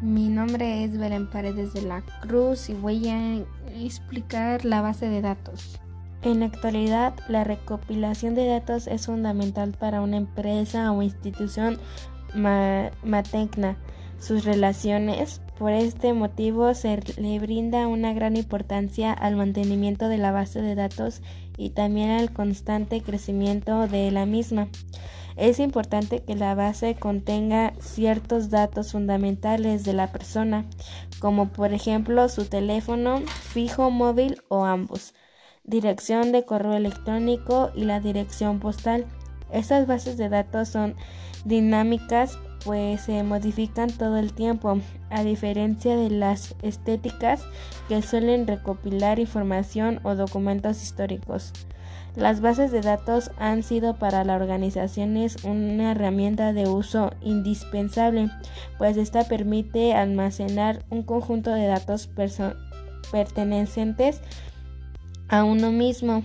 Mi nombre es Belén Paredes de la Cruz y voy a explicar la base de datos. En la actualidad, la recopilación de datos es fundamental para una empresa o institución materna. Sus relaciones, por este motivo, se le brinda una gran importancia al mantenimiento de la base de datos y también al constante crecimiento de la misma. Es importante que la base contenga ciertos datos fundamentales de la persona, como por ejemplo su teléfono fijo móvil o ambos, dirección de correo electrónico y la dirección postal. Estas bases de datos son dinámicas pues se modifican todo el tiempo, a diferencia de las estéticas que suelen recopilar información o documentos históricos. Las bases de datos han sido para las organizaciones una herramienta de uso indispensable, pues esta permite almacenar un conjunto de datos pertenecientes a uno mismo,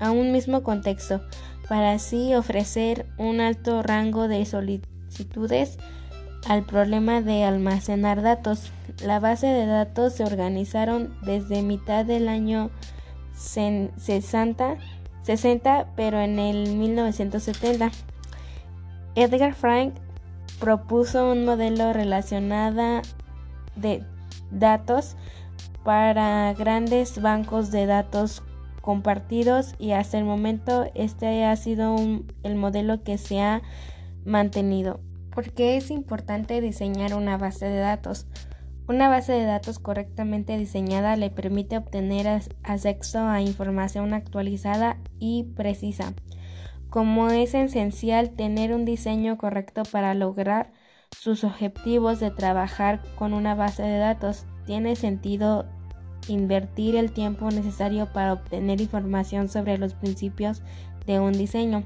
a un mismo contexto, para así ofrecer un alto rango de al problema de almacenar datos. La base de datos se organizaron desde mitad del año 60 60, pero en el 1970. Edgar Frank propuso un modelo relacionado de datos para grandes bancos de datos compartidos y hasta el momento este ha sido el modelo que se ha mantenido. ¿Por qué es importante diseñar una base de datos? Una base de datos correctamente diseñada le permite obtener acceso a información actualizada y precisa. Como es esencial tener un diseño correcto para lograr sus objetivos de trabajar con una base de datos, tiene sentido invertir el tiempo necesario para obtener información sobre los principios de un diseño.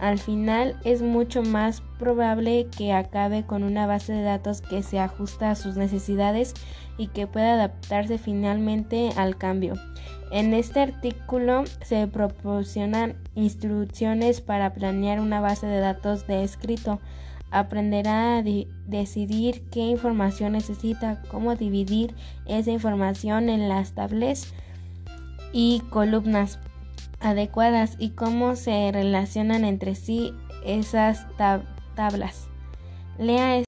Al final es mucho más probable que acabe con una base de datos que se ajusta a sus necesidades y que pueda adaptarse finalmente al cambio. En este artículo se proporcionan instrucciones para planear una base de datos de escrito. Aprenderá a decidir qué información necesita, cómo dividir esa información en las tablas y columnas adecuadas y cómo se relacionan entre sí esas tablas. Lea